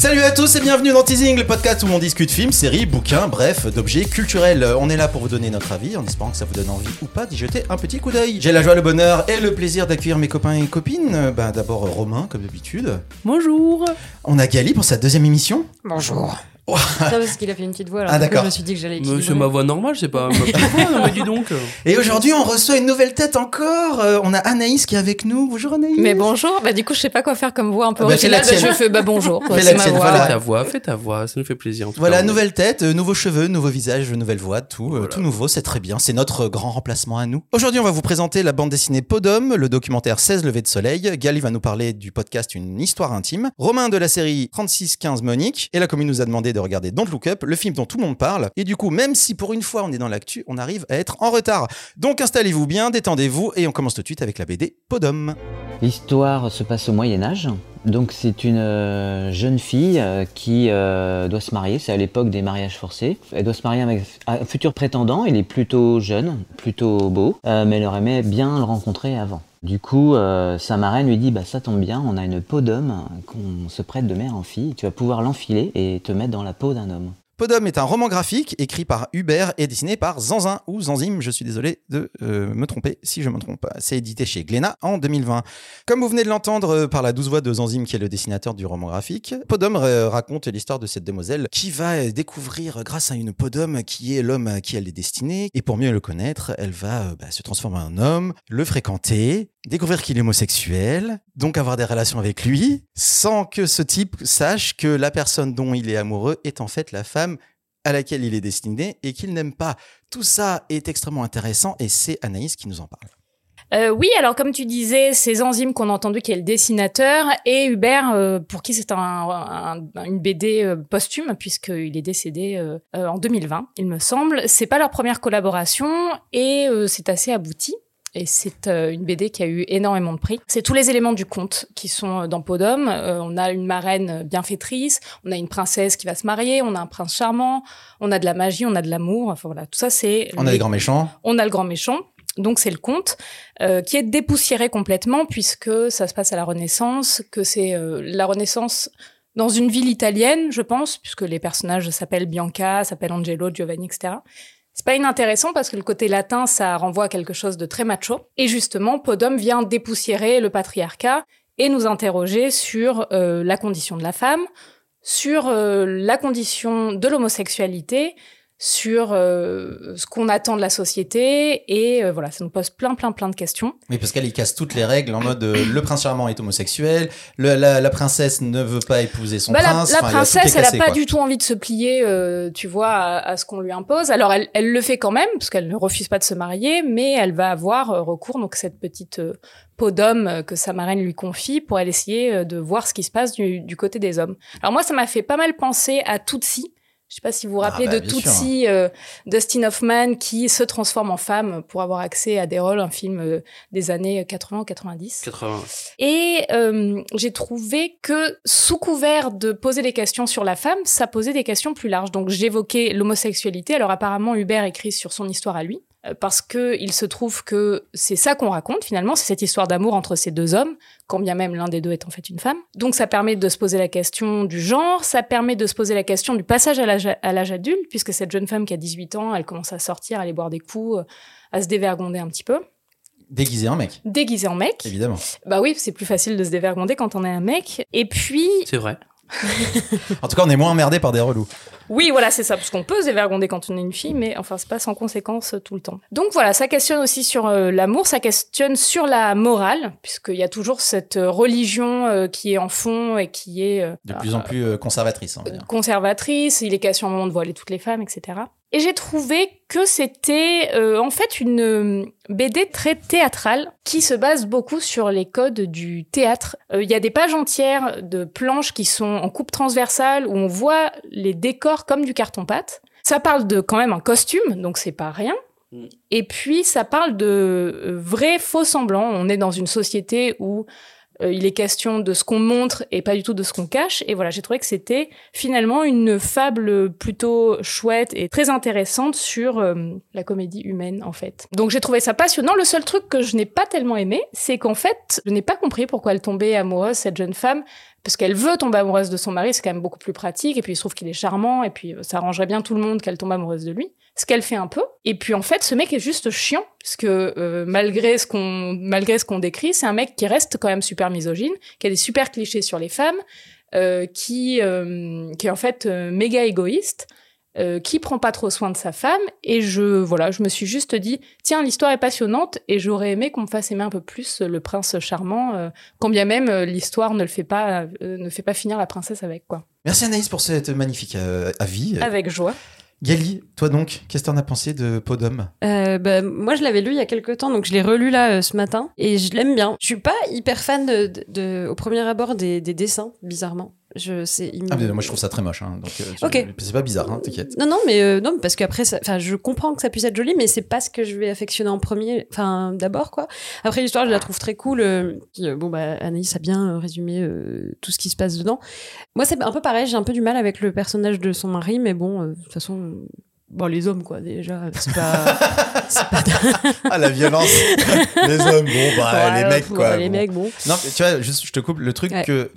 Salut à tous et bienvenue dans Teasing, le podcast où on discute films, séries, bouquins, bref, d'objets culturels. On est là pour vous donner notre avis en espérant que ça vous donne envie ou pas d'y jeter un petit coup d'œil. J'ai la joie, le bonheur et le plaisir d'accueillir mes copains et copines. Bah, d'abord Romain, comme d'habitude. Bonjour. On a Gali pour sa deuxième émission. Bonjour. Ça parce qu'il a fait une petite voix. Alors Ah, d'accord. Je me suis dit que j'allais. C'est ma voix normale, c'est pas ma petite voix, non, mais dis donc. Et aujourd'hui, on reçoit une nouvelle tête encore. Euh, on a Anaïs qui est avec nous. Bonjour Anaïs. Mais bonjour. Bah du coup, je sais pas quoi faire comme voix un peu Ah bah, originale. Bah, je fais bah bonjour. quoi, Fais ma tienne, voix. voilà. Fais ta voix, fais ta voix, ça nous fait plaisir. En tout Voilà, cas, nouvelle tête, euh, nouveaux cheveux, nouveau visage, nouvelle voix, tout, euh, Voilà. tout nouveau, c'est très bien. C'est notre grand remplacement à nous. Aujourd'hui, on va vous présenter la bande dessinée Podum, le documentaire 16 levées de soleil. Gali va nous parler du podcast Une histoire intime. Romain de la série 3615 Monique. Et la commune nous a demandé de regarder Don't Look Up, le film dont tout le monde parle. Et du coup, même si pour une fois on est dans l'actu, on arrive à être en retard. Donc installez-vous bien, détendez-vous et on commence tout de suite avec la BD Podum. L'histoire se passe au Moyen Âge. Donc c'est une euh, jeune fille euh, qui euh, doit se marier. C'est à l'époque des mariages forcés. Elle doit se marier avec un futur prétendant. Il est plutôt jeune, plutôt beau, mais elle aurait aimé bien le rencontrer avant. Du coup, euh, sa marraine lui dit bah ça tombe bien, on a une peau d'homme qu'on se prête de mère en fille. Tu vas pouvoir l'enfiler et te mettre dans la peau d'un homme. Podum est un roman graphique écrit par Hubert et dessiné par Zanzin ou Zanzim. Je suis désolé de euh, me tromper si je me trompe. C'est édité chez Glénat en 2020. Comme vous venez de l'entendre euh, par la douce voix de Zanzim qui est le dessinateur du roman graphique, Podum euh, raconte l'histoire de cette demoiselle qui va découvrir grâce à une Podum qui est l'homme à qui elle est destinée. Et pour mieux le connaître, elle va bah, se transformer en homme, le fréquenter, découvrir qu'il est homosexuel, donc avoir des relations avec lui, sans que ce type sache que la personne dont il est amoureux est en fait la femme à laquelle il est destiné et qu'il n'aime pas. Tout ça est extrêmement intéressant et c'est Anaïs qui nous en parle. Euh, oui, alors comme tu disais, c'est Enzyme qu'on a entendu qui est le dessinateur et Hubert euh, pour qui c'est un, un- une BD euh, posthume puisqu'il est décédé en 2020, il me semble. C'est pas leur première collaboration et c'est assez abouti. Et c'est euh, une BD qui a eu énormément de prix. C'est tous les éléments du conte qui sont euh, dans Podum. Euh, on a une marraine bienfaitrice, on a une princesse qui va se marier, on a un prince charmant, on a de la magie, on a de l'amour. Enfin voilà, tout ça c'est. On a les- grands méchants. on a le grand méchant. Donc c'est le conte euh, qui est dépoussiéré complètement puisque ça se passe à la Renaissance, que c'est la Renaissance dans une ville italienne, je pense, puisque les personnages s'appellent Bianca, s'appellent Angelo, Giovanni, etc. C'est pas inintéressant parce que le côté latin, ça renvoie à quelque chose de très macho. Et justement, Podum vient dépoussiérer le patriarcat et nous interroger sur euh, la condition de la femme, sur euh, la condition de l'homosexualité, sur euh, ce qu'on attend de la société et euh, voilà, ça nous pose plein plein plein de questions. Oui, parce qu'elle y casse toutes les règles en mode euh, le prince charmant est homosexuel, le- la, la princesse ne veut pas épouser son Bah, prince. la Enfin, il a princesse, elle a cassé, pas quoi. du tout envie de se plier, euh, tu vois, à, à ce qu'on lui impose. Alors elle, elle le fait quand même parce qu'elle ne refuse pas de se marier, mais elle va avoir euh, recours donc à cette petite euh, peau d'homme que sa marraine lui confie pour elle essayer de voir ce qui se passe du, du côté des hommes. Alors moi, ça m'a fait pas mal penser à Tootsie. Je sais pas si vous vous Ah rappelez bah, de. Tootsie, euh, Dustin Hoffman qui se transforme en femme pour avoir accès à des rôles, un film euh, des années 80 ou 90. 80. Et euh, j'ai trouvé que sous couvert de poser des questions sur la femme, ça posait des questions plus larges. Donc j'évoquais l'homosexualité. Alors apparemment Hubert écrit sur son histoire à lui euh, parce que il se trouve que c'est ça qu'on raconte finalement, c'est cette histoire d'amour entre ces deux hommes, quand bien même l'un des deux est en fait une femme. Donc ça permet de se poser la question du genre, ça permet de se poser la question du passage à l'âge adulte, puisque cette jeune femme qui a 18 ans, elle commence à sortir, à aller boire des coups, euh, à se dévergonder un petit peu, Déguisé en mec, déguisée en mec. évidemment. Bah oui, c'est plus facile de se dévergonder quand on est un mec. Et puis, C'est vrai. En tout cas, on est moins emmerdé par des relous. oui, voilà, c'est ça, parce qu'on peut se dévergonder quand on est une fille, mais enfin, c'est pas sans conséquence euh, tout le temps. Donc voilà, ça questionne aussi sur euh, l'amour, ça questionne sur la morale, puisqu'il y a toujours cette euh, religion euh, qui est en fond et qui est euh, De plus en plus conservatrice. on va dire. conservatrice, il est question à un moment de voiler toutes les femmes, etc. Et j'ai trouvé que c'était euh, en fait une euh, BD très théâtrale qui se base beaucoup sur les codes du théâtre. Euh, Il y a des pages entières de planches qui sont en coupe transversale où on voit les décors comme du carton-pâte. Ça parle de quand même un costume, donc c'est pas rien. Mm. Et puis ça parle de euh, vrais faux semblants. On est dans une société où euh, il est question de ce qu'on montre et pas du tout de ce qu'on cache. Et voilà, j'ai trouvé que c'était finalement une fable plutôt chouette et très intéressante sur euh, la comédie humaine, en fait. Donc j'ai trouvé ça passionnant. Le seul truc que je n'ai pas tellement aimé, c'est qu'en fait, je n'ai pas compris pourquoi elle tombait amoureuse, cette jeune femme, parce qu'elle veut tomber amoureuse de son mari, c'est quand même beaucoup plus pratique, et puis il se trouve qu'il est charmant, et puis euh, ça arrangerait bien tout le monde qu'elle tombe amoureuse de lui. Ce qu'elle fait un peu. Et puis en fait, ce mec est juste chiant, parce que euh, malgré ce qu'on ce décrit, c'est un mec qui reste quand même super misogyne, qui a des super clichés sur les femmes, euh, qui qui est en fait méga égoïste. Euh, qui prend pas trop soin de sa femme et je voilà je me suis juste dit tiens l'histoire est passionnante et j'aurais aimé qu'on me fasse aimer un peu plus le prince charmant euh, quand bien même euh, l'histoire ne le fait pas euh, ne fait pas finir la princesse avec quoi Merci Anaïs pour cette magnifique euh, avis. avec joie Gali, toi donc, qu'est-ce que t'en as pensé de Podum? Euh, bah, moi, je l'avais lu il y a quelques temps, donc je l'ai relu là euh, ce matin et je l'aime bien. Je suis pas hyper fan de, de- de- au premier abord des, des dessins, bizarrement. Je Ah, moi je trouve ça très moche, hein, donc euh, c'est pas bizarre, hein, t'inquiète. Non, non, mais euh, non, parce qu'après, enfin, je comprends que ça puisse être joli, mais c'est pas ce que je vais affectionner en premier, enfin, d'abord, quoi. Après, l'histoire, je la trouve très cool. euh, euh, bon, bah, Anaïs a bien résumé tout ce qui se passe dedans. Moi, c'est un peu pareil, j'ai un peu du mal avec le personnage de son mari, mais bon, de toute façon, bon, les hommes, quoi, déjà, c'est pas. Ah la violence Les hommes, bon bah Ouais, les mecs quoi. Les bon. mecs, bon. Non, tu vois, juste je te coupe le truc Ouais. que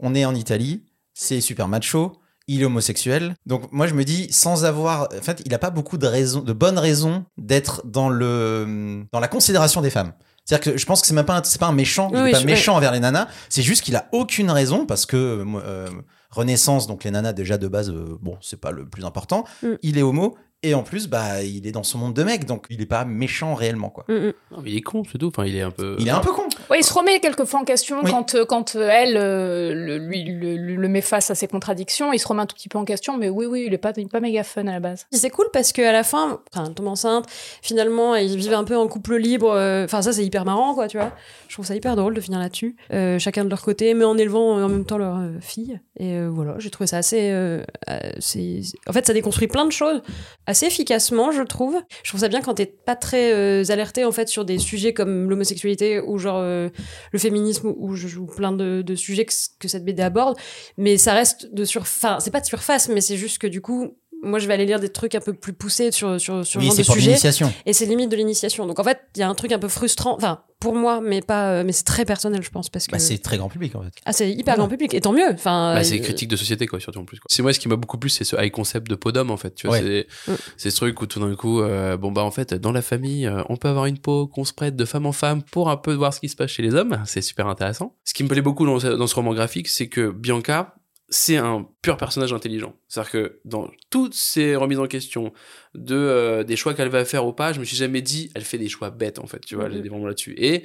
on est en Italie, c'est super macho, il est homosexuel. Donc moi je me dis sans avoir en fait, il a pas beaucoup de raisons de bonnes raisons d'être dans le dans la considération des femmes. C'est-à-dire que je pense que c'est même pas un, c'est pas un méchant, il est pas méchant envers les nanas, c'est juste qu'il a aucune raison parce que euh, Renaissance donc les nanas déjà de base euh, bon, c'est pas le plus important, Mm. il est homo et en plus bah il est dans son monde de mec donc il est pas méchant réellement quoi. Mm, mm. Non, mais il est con, c'est tout. Enfin, il est un peu. Il est un peu con. Ouais, il se remet quelquefois en question Oui. quand, euh, quand euh, elle euh, le, lui, le, met face à ses contradictions. Il se remet un tout petit peu en question, mais oui, oui, il est pas, il est pas méga fun à la base. C'est cool parce qu'à la fin, enfin, elle tombe enceinte, finalement, ils vivent un peu en couple libre. Enfin, ça, c'est hyper marrant, quoi, tu vois. Je trouve ça hyper drôle de finir là-dessus. Euh, chacun de leur côté, mais en élevant en même temps leur fille. Et euh, voilà, j'ai trouvé ça assez, euh, assez- En fait, ça déconstruit plein de choses assez efficacement, je trouve. Je trouve ça bien quand t'es pas très euh, alerté, en fait, sur des sujets comme l'homosexualité ou genre euh, le féminisme ou, ou plein de, de sujets que, cette BD aborde. Mais ça reste de surface. Enfin, c'est pas de surface, mais c'est juste que du coup, moi, je vais aller lire des trucs un peu plus poussés sur, sur, sur Oui, genre de sujet. l'initiation. Et c'est limite de l'initiation. Donc, en fait, il y a un truc un peu frustrant. Enfin, pour moi, mais pas, euh, mais c'est très personnel, je pense, parce que. Bah, c'est très grand public en fait. ah, c'est hyper grand public. Et tant mieux. Enfin. Bah, c'est euh, critique de société, quoi, surtout en plus. C'est moi, ce qui m'a beaucoup plu, c'est ce high concept de Podum, en fait. Tu vois, Ouais. c'est, Mm. c'est ce truc où tout d'un coup, euh, bon, bah, en fait, dans la famille, euh, on peut avoir une peau qu'on se prête de femme en femme pour un peu voir ce qui se passe chez les hommes. C'est super intéressant. Ce qui me plaît beaucoup dans ce roman graphique, c'est que Bianca, c'est un pur personnage intelligent. C'est-à-dire que dans toutes ces remises en question de euh, des choix qu'elle va faire ou pas, je me suis jamais dit elle fait des choix bêtes en fait, tu vois, Mhm. elle est vraiment là-dessus. Et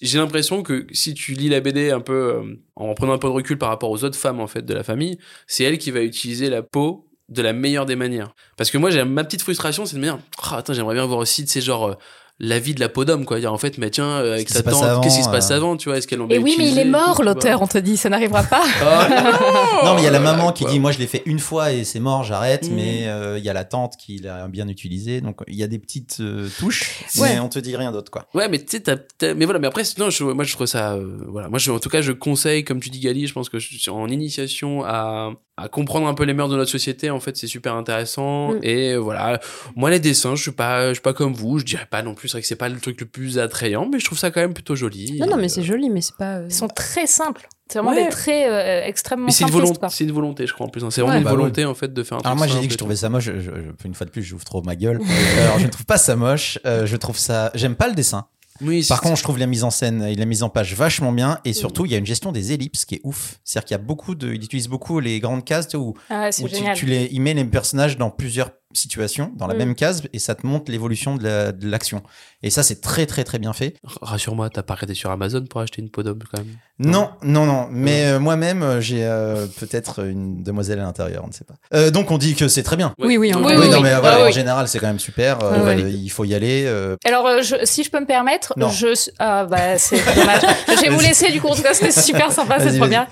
j'ai l'impression que si tu lis la BD un peu euh, en prenant un peu de recul par rapport aux autres femmes en fait de la famille, c'est elle qui va utiliser la peau de la meilleure des manières. Parce que moi j'ai ma petite frustration, c'est de me dire ah attends, j'aimerais bien voir aussi de ces genre euh, la vie de la peau d'homme quoi dire en fait mais tiens euh, avec qui sa tante qu'est-ce qui se passe euh. avant tu vois est-ce qu'elle l'ont Et oui, mais il est mort, l'auteur, on te dit, ça n'arrivera pas. Ah, Non, mais il y a la maman qui quoi. dit moi je l'ai fait une fois et c'est mort, j'arrête. Mm. Mais euh, il y a la tante qui l'a bien utilisé, donc il y a des petites euh, touches, Ouais. mais on te dit rien d'autre quoi. Ouais, mais tu sais, t'as- t'as- mais voilà, mais après, non, je, moi, je trouve ça, euh, voilà. Moi, je, en tout cas, je conseille, comme tu dis, Gali, je pense que je suis en initiation à, à comprendre un peu les mœurs de notre société, en fait, c'est super intéressant. Mm. Et euh, voilà. Moi, les dessins, je suis pas, je suis pas comme vous, je dirais pas non plus, c'est vrai que c'est pas le truc le plus attrayant, mais je trouve ça quand même plutôt joli. Non, non, mais Euh, c'est joli, mais c'est pas. euh, Ils sont très simples. C'est vraiment Ouais. des traits euh, extrêmement Mais c'est une, volonté, c'est une volonté, je crois, en plus. hein. C'est vraiment Ouais. une Bah volonté, en fait, de faire un Alors truc moi j'ai simple dit que je trouvais ça moche. Je, je- une fois de plus, j'ouvre trop ma gueule. Alors je ne trouve pas ça moche. euh, je trouve ça. J'aime pas le dessin. Oui, Par contre, je trouve la mise en scène et la mise en page vachement bien. Et surtout, il y a une gestion des ellipses qui est ouf. C'est-à-dire qu'il y a beaucoup de. Il utilise beaucoup les grandes cases où, Ah, où tu les, il met les personnages dans plusieurs situations, dans la Mm. même case, et ça te montre l'évolution de la- de l'action. et ça, c'est très très très bien fait. Rassure-moi, t'as pas arrêté sur Amazon pour acheter une peau d'homme, quand même? Non, non, non. Mais euh, moi-même, euh, j'ai euh, peut-être une demoiselle à l'intérieur, on ne sait pas. Euh, donc on dit que c'est très bien. Oui, oui, Non, on- Oui, Oui, oui, non, oui. mais Ah, voilà, en général, c'est quand même super. Il faut y aller. euh, Alors, je- si je peux me permettre, Non. je ah bah c'est dommage. je vais vous laisser du coup. En tout cas, c'était super sympa cette première.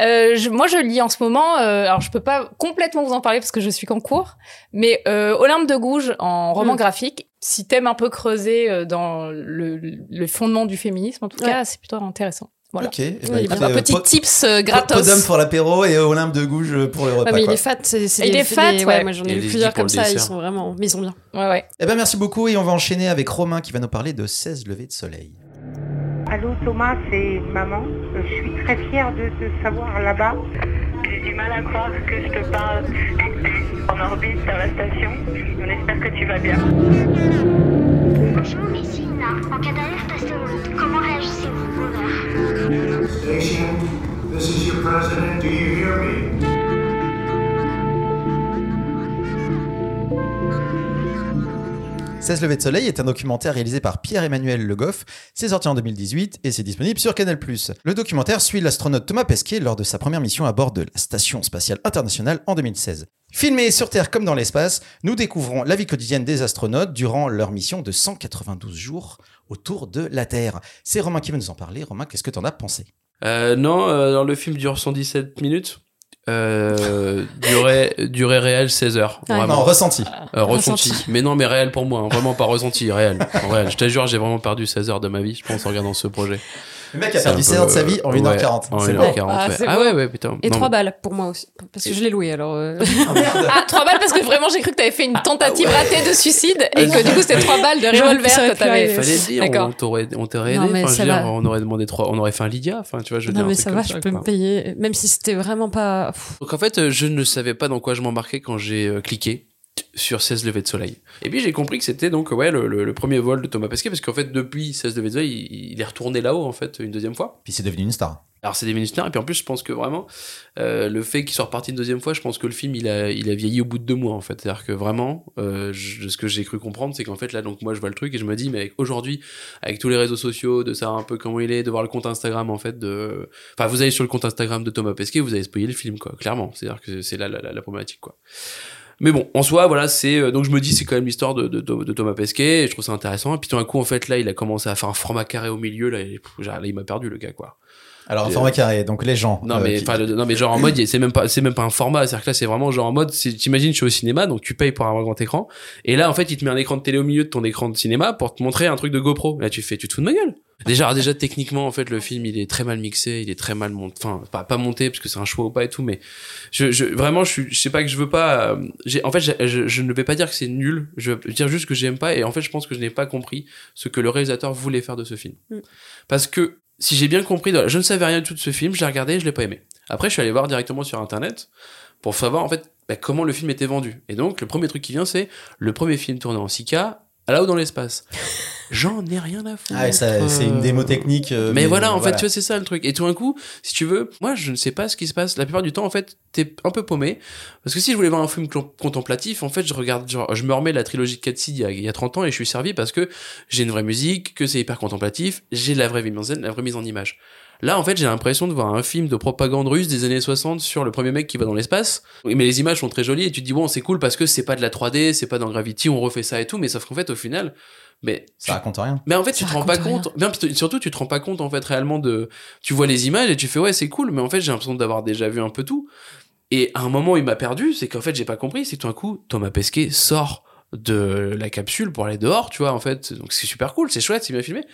Euh, je- moi, je lis en ce moment. euh, alors, je peux pas complètement vous en parler parce que je suis qu'en cours, mais euh, Olympe de Gouges en roman Mm. graphique. Si t'aimes un peu creuser euh, dans le, le fondement du féminisme, en tout Ouais. cas, c'est plutôt intéressant. Voilà. Ok. eh ben, Oui, écoutez, Un euh, petit po- tips euh, gratos. Podum pour l'apéro et Olympe de Gouges pour le repas. Ouais, mais il est fat. c'est- c'est Il est fat, des- ouais. Moi, j'en ai vu plusieurs comme ça. Ils sont vraiment. Mais ils sont bien. Ouais, ouais. Eh ben merci beaucoup et on va enchaîner avec Romain qui va nous parler de 16 levées de soleil. Allô Thomas, c'est maman. Euh, Je suis très fière de te savoir là-bas. J'ai du mal à croire que je te parle en orbite sur la station. On espère que tu vas bien. Bonjour, ici Ina. En cas d'alerte astéroïde, comment réagissez-vous Over. Station, this is your president. Do you hear me? « 16 levées de soleil est un documentaire réalisé par Pierre-Emmanuel Le Goff. C'est sorti en 2018 et c'est disponible sur Canal+. Le documentaire suit l'astronaute Thomas Pesquet lors de sa première mission à bord de la Station Spatiale Internationale en 2016. Filmé sur Terre comme dans l'espace, nous découvrons la vie quotidienne des astronautes durant leur mission de 192 jours autour de la Terre. C'est Romain qui va nous en parler. Romain, qu'est-ce que t'en as pensé? Euh, non, euh, le film dure 117 minutes. Euh, durée, durée réelle 16 heures. Ouais. Vraiment. Non, ressenti. Euh, ressenti. Ressenti. Mais non, mais réel pour moi. hein. Vraiment pas ressenti, réel. Réel. Je te jure, j'ai vraiment perdu 16 heures de ma vie, je pense, en regardant ce projet. Le mec a perdu peu, 16 heures de sa vie en ouais, 1h40. En C'est 1h40, bon. Ah, ouais. Ah ouais, ouais, putain. Et Non, 3 mais- balles pour moi aussi. Parce que je l'ai loué alors. euh. Ah, merde. Ah, 3 balles parce que vraiment j'ai cru que t'avais fait une tentative Ah ratée de suicide et que du coup c'était 3 balles de revolver que t'avais. Fallait dire, D'accord. on t'aurait, on t'aurait Non, aidé. mais Enfin, je ça veux dire, va. on aurait demandé trois, on aurait fait un Lydia. Enfin, tu vois, je veux Non mais ça va, je peux me payer. Même si c'était vraiment pas. Donc en fait, euh, je ne savais pas dans quoi je m'embarquais quand j'ai euh, cliqué sur 16 levées de soleil. Et puis j'ai compris que c'était donc ouais le, le- le premier vol de Thomas Pesquet parce qu'en fait depuis 16 levées de soleil, il, il est retourné là-haut en fait une deuxième fois. Puis c'est devenu une star. Alors c'est des ministères et puis en plus je pense que vraiment euh, le fait qu'il soit reparti une deuxième fois, je pense que le film il a il a vieilli au bout de deux mois en fait. C'est-à-dire que vraiment euh, je- ce que j'ai cru comprendre c'est qu'en fait là donc moi je vois le truc et je me dis mais aujourd'hui avec tous les réseaux sociaux de savoir un peu comment il est, de voir le compte Instagram en fait de enfin vous allez sur le compte Instagram de Thomas Pesquet, vous allez spoiler le film quoi, clairement. C'est-à-dire que c'est là la, la, la problématique quoi. Mais bon, en soi, voilà, c'est euh, donc je me dis c'est quand même l'histoire de, de, de Thomas Pesquet, et je trouve ça intéressant. Et puis tout d'un coup, en fait, là, il a commencé à faire un format carré au milieu, là, et, pff, genre, là il m'a perdu le gars, quoi. Alors, un format carré, donc les gens. Non euh, mais qui- le- non mais genre en mode c'est même pas c'est même pas un format c'est-à-dire que là c'est vraiment genre en mode t'imagines je suis au cinéma donc tu payes pour avoir un grand écran et là en fait il te met un écran de télé au milieu de ton écran de cinéma pour te montrer un truc de GoPro là tu fais tu te fous de ma gueule déjà déjà techniquement en fait le film il est très mal mixé il est très mal monté enfin pas, pas monté parce que c'est un choix ou pas et tout mais je, je vraiment je suis je sais pas que je veux pas euh, j'ai en fait je, je ne vais pas dire que c'est nul je veux dire juste que j'aime pas et en fait je pense que je n'ai pas compris ce que le réalisateur voulait faire de ce film Mm. parce que si j'ai bien compris, je ne savais rien du tout de ce film, je l'ai regardé et je l'ai pas aimé. Après, je suis allé voir directement sur internet pour savoir en fait bah, comment le film était vendu. Et donc, le premier truc qui vient, c'est le premier film tourné en 6K, à là-haut dans l'espace. J'en ai rien à foutre. Ah, ouais, ça- c'est une démo technique. euh, Mais, voilà, en voilà. fait, tu vois, c'est ça le truc. Et tout d'un coup, si tu veux, moi, je ne sais pas ce qui se passe. La plupart du temps, en fait, t'es un peu paumé. Parce que si je voulais voir un film contemplatif, en fait, je regarde, genre, je me remets la trilogie de Seed il y, a, il y a 30 ans et je suis servi parce que j'ai une vraie musique, que c'est hyper contemplatif, j'ai la vraie mise en scène, la vraie mise en image. Là, en fait, j'ai l'impression de voir un film de propagande russe des années 60 sur le premier mec qui va dans l'espace. Mais les images sont très jolies et tu te dis, bon, c'est cool parce que c'est pas de la 3D, c'est pas dans Gravity, on refait ça et tout, mais sauf qu'en fait, au final, mais Ça raconte rien. mais en fait, Ça tu te rends pas rien. compte. Non, puis surtout, tu te rends pas compte en fait réellement de. Tu vois les images et tu fais ouais, c'est cool, mais en fait, j'ai l'impression d'avoir déjà vu un peu tout. Et à un moment, il m'a perdu, c'est qu'en fait, j'ai pas compris. C'est que tout d'un coup, Thomas Pesquet sort de la capsule pour aller dehors, tu vois, en fait. Donc c'est super cool, c'est chouette, c'est bien filmé.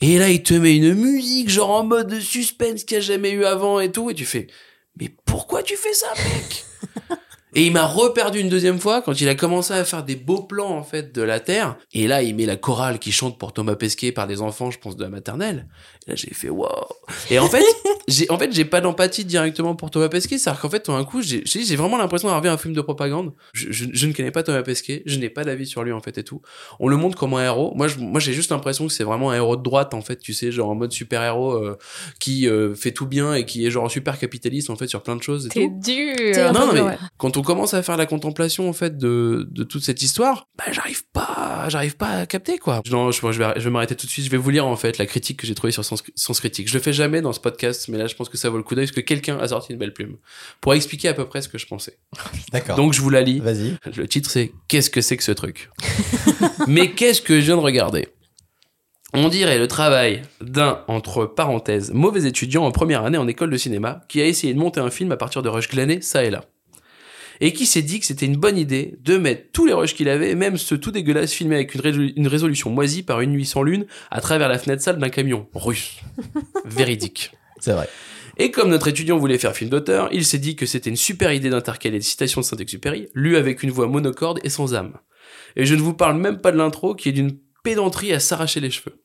Et là, il te met une musique genre en mode de suspense qu'il n'y a jamais eu avant et tout, et tu fais, mais pourquoi tu fais ça, mec? Et il m'a reperdu une deuxième fois quand il a commencé à faire des beaux plans en fait de la Terre. Et là, il met la chorale qui chante pour Thomas Pesquet par des enfants, je pense de la maternelle. Et là, j'ai fait wow. Et en fait, j'ai en fait j'ai pas d'empathie directement pour Thomas Pesquet. C'est-à-dire qu'en fait, tout d'un coup, j'ai j'ai vraiment l'impression d'avoir vu un film de propagande. Je, je, je ne connais pas Thomas Pesquet, je n'ai pas d'avis sur lui en fait et tout. On le montre comme un héros. Moi, je, moi, j'ai juste l'impression que c'est vraiment un héros de droite en fait. Tu sais, genre en mode super héros euh, qui euh, fait tout bien et qui est genre super capitaliste en fait sur plein de choses et T'es dur. Non, peu mais ouais. quand on commence à faire la contemplation en fait de, de toute cette histoire, bah j'arrive pas, j'arrive pas à capter quoi. Non, je, je vais, je vais m'arrêter tout de suite. Je vais vous lire en fait la critique que j'ai trouvée sur Sens, Sens Critique. Je le fais jamais dans ce podcast, mais là je pense que ça vaut le coup d'œil parce que quelqu'un a sorti une belle plume pour expliquer à peu près ce que je pensais. D'accord. Donc je vous la lis. Vas-y. Le titre c'est Qu'est-ce que c'est que ce truc? Mais qu'est-ce que je viens de regarder? On dirait le travail d'un, entre parenthèses, mauvais étudiant en première année en école de cinéma qui a essayé de monter un film à partir de rushs glanés ça et là. Et qui s'est dit que c'était une bonne idée de mettre tous les rushs qu'il avait, même ceux tout dégueulasses filmés avec une, résolu- une résolution moisie par une nuit sans lune, à travers la fenêtre sale d'un camion russe. Véridique. C'est vrai. Et comme notre étudiant voulait faire film d'auteur, il s'est dit que c'était une super idée d'intercaler des citations de Saint-Exupéry, lues avec une voix monocorde et sans âme. Et je ne vous parle même pas de l'intro qui est d'une pédanterie à s'arracher les cheveux.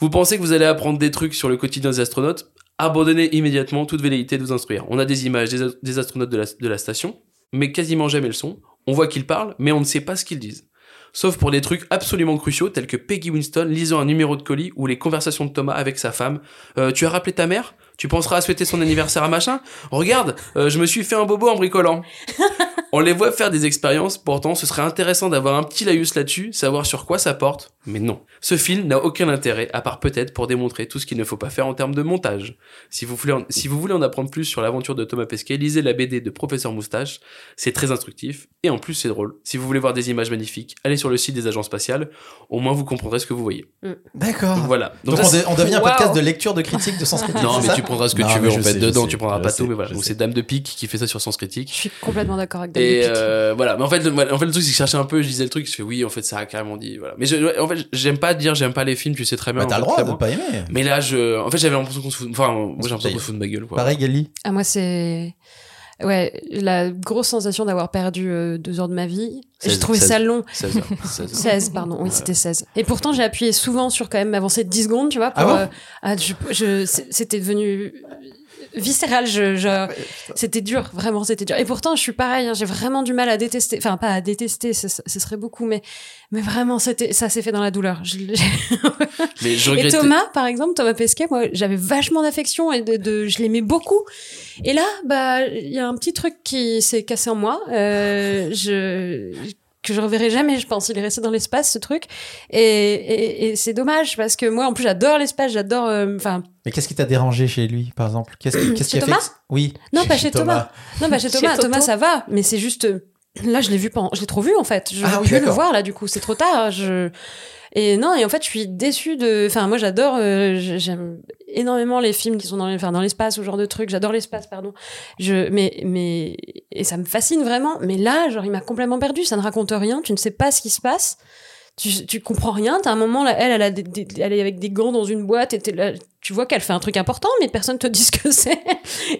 Vous pensez que vous allez apprendre des trucs sur le quotidien des astronautes? Abandonnez immédiatement toute velléité de vous instruire. On a des images des, astronautes de la, de la station, mais quasiment jamais le son. On voit qu'ils parlent, mais on ne sait pas ce qu'ils disent. Sauf pour des trucs absolument cruciaux tels que Peggy Winston lisant un numéro de colis ou les conversations de Thomas avec sa femme. Euh, tu as rappelé ta mère? Tu penseras à souhaiter son anniversaire à machin? Regarde, euh, je me suis fait un bobo en bricolant. On les voit faire des expériences, pourtant ce serait intéressant d'avoir un petit laïus là-dessus, savoir sur quoi ça porte. Mais non. Ce film n'a aucun intérêt, à part peut-être pour démontrer tout ce qu'il ne faut pas faire en termes de montage. Si vous voulez en, si vous voulez en apprendre plus sur l'aventure de Thomas Pesquet, lisez la BD de Professeur Moustache. C'est très instructif, et en plus c'est drôle. Si vous voulez voir des images magnifiques, allez sur le site des agences spatiales, au moins vous comprendrez ce que vous voyez. D'accord. Donc voilà. Donc, ça, on, c'est- de- on devient un Wow. podcast de lecture de critique de sens critique. non, mais tu prendras ce que Non, tu veux en fait sais, dedans, sais, tu prendras pas sais, tout, mais voilà. Donc c'est Dame de Pique qui fait ça sur Sens Critique. Je suis complètement d'accord avec David Et euh, voilà, mais en fait, le, en fait, le truc, c'est que je cherchais un peu, je disais le truc, je fais oui, en fait, ça a carrément dit, voilà. Mais je, en fait, j'aime pas dire, j'aime pas les films, tu sais très bien. Bah, t'as le droit de pas aimer. Mais là, je, en fait, j'avais l'impression qu'on se fout, enfin, moi, j'ai l'impression qu'on se fout de ma gueule, quoi. Pareil, Gali. Ah, moi, c'est. Ouais, la grosse sensation d'avoir perdu euh, deux heures de ma vie. J'ai 16, trouvé 16. ça long. 16 heures. 16 heures. 16, pardon, oui, Ouais. c'était 16. Et pourtant, j'ai appuyé souvent sur quand même m'avancer de 10 secondes, tu vois. Pour, Ah bon euh, ah, je, je- c'est- c'était devenu viscéral. Je, je, c'était dur, vraiment, c'était dur. Et pourtant, je suis pareil, hein, j'ai vraiment du mal à détester. Enfin, pas à détester, ce, ce serait beaucoup, mais, mais vraiment, c'était, ça s'est fait dans la douleur. Je- Mais je et. Thomas, par exemple, Thomas Pesquet, moi, j'avais vachement d'affection et de, de- je l'aimais beaucoup. Et là, bah, il y a un petit truc qui s'est cassé en moi. Euh, je que je reverrai jamais, je pense. Il est resté dans l'espace, ce truc. Et, et, et c'est dommage parce que moi, en plus, j'adore l'espace, j'adore. euh, Enfin, Mais qu'est-ce qui t'a dérangé chez lui, par exemple? Qu'est-ce qui, qu'est-ce qui Chez a fait Thomas? que- Oui. non, pas chez Thomas. Non, bah chez Thomas. Thomas, ça va, mais c'est juste. euh, Là, je l'ai vu pendant, je l'ai trop vu en fait. Je Ah oui, plus le voir là, du coup, c'est trop tard. Je et non, et en fait, je suis déçue de. Enfin, moi, j'adore. euh, J'aime énormément les films qui sont dans les- enfin, dans l'espace, ce genre de trucs. J'adore l'espace, pardon. Je, mais, mais et ça me fascine vraiment. Mais là, genre, il m'a complètement perdu. Ça ne raconte rien. Tu ne sais pas ce qui se passe. Tu, tu comprends rien. T'as un moment là, elle, elle, a des- des- elle est avec des gants dans une boîte et t'es là, tu vois qu'elle fait un truc important, mais personne te dit ce que c'est.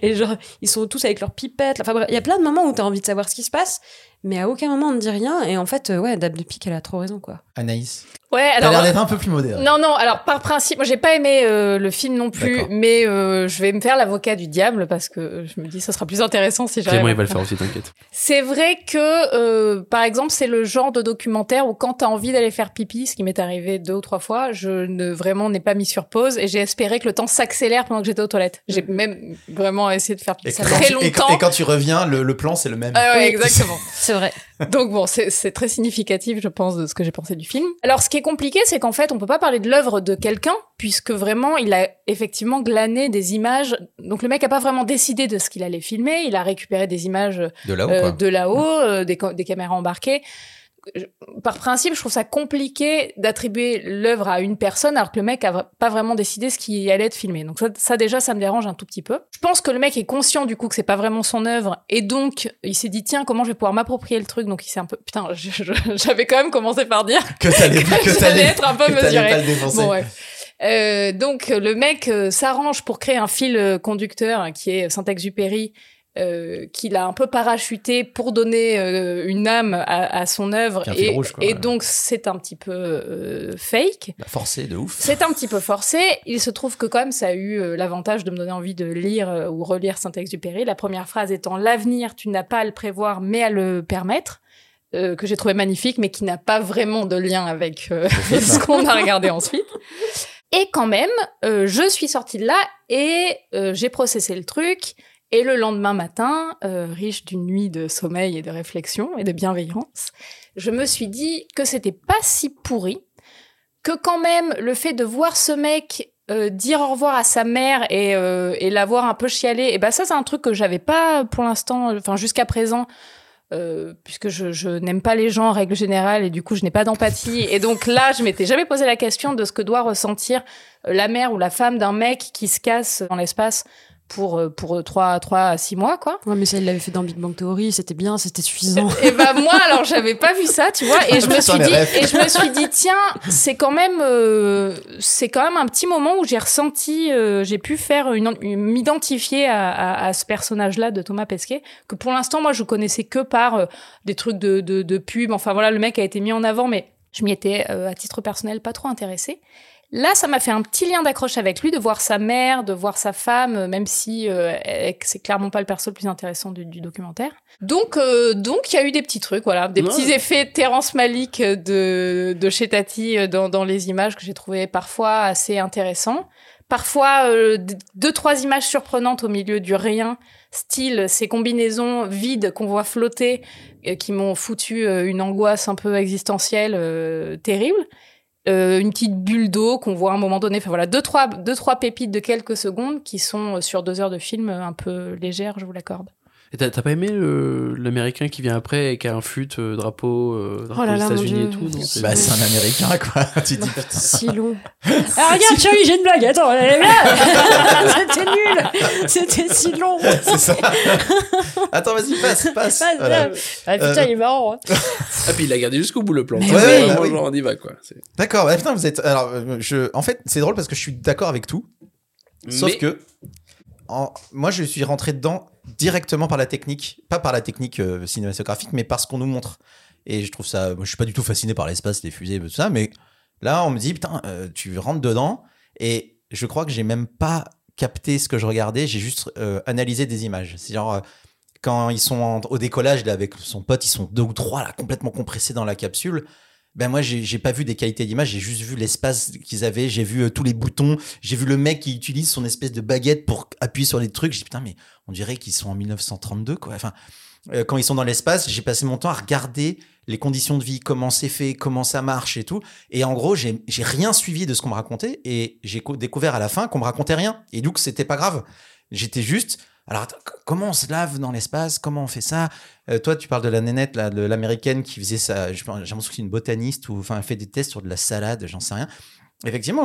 Et genre, ils sont tous avec leurs pipettes. Enfin bref, il y a plein de moments où t'as envie de savoir ce qui se passe, mais à aucun moment on ne dit rien. Et en fait, euh, ouais, Dab de Pique, elle a trop raison, quoi. Anaïs. Ouais, T'as alors. l'air d'être un peu plus moderne. Non, non, alors par principe, moi j'ai pas aimé euh, le film non plus, mais euh, je vais me faire l'avocat du diable parce que je me dis ça sera plus intéressant si j'arrive. Clément, il va le faire. faire aussi, t'inquiète. C'est vrai que, euh, par exemple, c'est le genre de documentaire où quand t'as envie d'aller faire pipi, ce qui m'est arrivé deux ou trois fois, je ne vraiment n'ai pas mis sur pause et j'ai espéré que le temps s'accélère pendant que j'étais aux toilettes. J'ai même vraiment essayé de faire pipi. Et Ça très tu, longtemps. et quand tu reviens, le, le plan, c'est le même. Ah ouais, Oui. exactement. C'est vrai. Donc bon, c'est très significatif, je pense, de ce que j'ai pensé du film. Alors, ce qui est compliqué, c'est qu'en fait, on peut pas parler de l'œuvre de quelqu'un, puisque vraiment, il a effectivement glané des images. Donc, le mec a pas vraiment décidé de ce qu'il allait filmer. Il a récupéré des images De là-haut, euh, de là-haut, euh, des, co- des caméras embarquées. Par principe, je trouve ça compliqué d'attribuer l'œuvre à une personne alors que le mec a pas vraiment décidé ce qui allait être filmé. Donc ça, ça déjà, ça me dérange un tout petit peu. Je pense que le mec est conscient du coup que c'est pas vraiment son œuvre et donc il s'est dit tiens comment je vais pouvoir m'approprier le truc? Donc il s'est un peu putain, j'avais quand même commencé par dire Que t'allais que que t'allais être un peu mesuré. Bon. Euh, donc le mec euh, s'arrange pour créer un fil euh, conducteur hein, qui est Saint-Exupéry, euh, qu'il a un peu parachuté pour donner euh, une âme à, à son œuvre. Et, rouge, quoi, et ouais. donc c'est un petit peu euh, fake. Bah, forcé de ouf. C'est un petit peu forcé. Il se trouve que quand même, ça a eu l'avantage de me donner envie de lire ou relire Saint-Exupéry. La première phrase étant l'avenir, tu n'as pas à le prévoir, mais à le permettre. que j'ai trouvé magnifique, mais qui n'a pas vraiment de lien avec ce qu'on a regardé ensuite. Et quand même, je suis sortie de là et j'ai processé le truc. Et le lendemain matin, euh, riche d'une nuit de sommeil et de réflexion et de bienveillance, je me suis dit que c'était pas si pourri, que quand même le fait de voir ce mec euh, dire au revoir à sa mère et, euh, un peu chialer, et ben ça c'est un truc que j'avais pas pour l'instant, enfin jusqu'à présent, euh, puisque je, je n'aime pas les gens en règle générale et du coup je n'ai pas d'empathie. Et donc là, je m'étais jamais posé la question de ce que doit ressentir la mère ou la femme d'un mec qui se casse dans l'espace pour euh, pour trois trois à six mois quoi. Ouais, mais ça, il l'avait fait dans Big Bang Theory, c'était bien, c'était suffisant. Et bah moi alors j'avais pas vu ça, tu vois, et je me suis dit et je me suis dit tiens, c'est quand même euh, c'est quand même un petit moment où j'ai ressenti euh, j'ai pu faire une, une- m'identifier à, à, à ce personnage-là de Thomas Pesquet que pour l'instant moi je connaissais que par euh, des trucs de de de pub, enfin voilà, le mec a été mis en avant mais je m'y étais euh, à titre personnel pas trop intéressée. Là, ça m'a fait un petit lien d'accroche avec lui, de voir sa mère, de voir sa femme, euh, même si euh, c'est clairement pas le perso le plus intéressant du, du documentaire. Donc, euh, donc il y a eu des petits trucs, voilà, des Ouais. petits effets Terrence Malick de, de chez Tati euh, dans, dans les images que j'ai trouvé parfois assez intéressants. Parfois, euh, deux, trois images surprenantes au milieu du rien, style ces combinaisons vides qu'on voit flotter, euh, qui m'ont foutu euh, une angoisse un peu existentielle euh, terrible. Euh, une petite bulle d'eau qu'on voit à un moment donné. Enfin voilà, deux trois, deux, trois pépites de quelques secondes qui sont euh, sur deux heures de film euh, un peu légères, je vous l'accorde. Et t'as pas aimé l'américain qui vient après et qui a un fut euh, drapeau, euh, drapeau Oh là des là, mon États-Unis et tout non, c'est- Bah, c'est un américain, quoi. tu te dis, putain. Si long. Ah, regarde, Charlie, j'ai une blague. Attends, elle est là. C'était nul. C'était si long. C'est ça. Attends, vas-y, passe, passe. Passe, Voilà. Ah, putain, Euh, il est marrant. hein. Ah, puis il a gardé jusqu'au bout le plan. Vraiment oui. genre, on y va, quoi. D'accord, bah, putain, vous êtes. Alors, je... en fait, c'est drôle parce que je suis d'accord avec tout. Sauf Mais- que. en- Moi, je suis rentré dedans directement par la technique. Pas par la technique euh, cinématographique, mais par ce qu'on nous montre. Et je trouve ça. Moi, je suis pas du tout fasciné par l'espace, les fusées, tout ça. Mais là, on me dit, putain, euh, tu rentres dedans. Et je crois que j'ai même pas capté ce que je regardais. J'ai juste euh, analysé des images. C'est genre. quand ils sont au décollage là, avec son pote, ils sont deux ou trois là, complètement compressés dans la capsule. Ben moi, j'ai pas vu des qualités d'image, j'ai juste vu l'espace qu'ils avaient, j'ai vu euh, tous les boutons, j'ai vu le mec qui utilise son espèce de baguette pour appuyer sur les trucs. J'ai putain, mais on dirait qu'ils sont en 1932 quoi. Enfin, euh, quand ils sont dans l'espace, j'ai passé mon temps à regarder les conditions de vie, comment c'est fait, comment ça marche et tout. Et en gros, j'ai rien suivi de ce qu'on me racontait et j'ai co- découvert à la fin qu'on me racontait rien. Et donc, c'était pas grave. J'étais juste. Alors, comment on se lave dans l'espace? Comment on fait ça? Euh, Toi, tu parles de la nénette, de l'américaine qui faisait ça. J'ai l'impression que c'est une botaniste ou enfin, elle fait des tests sur de la salade, j'en sais rien. Effectivement,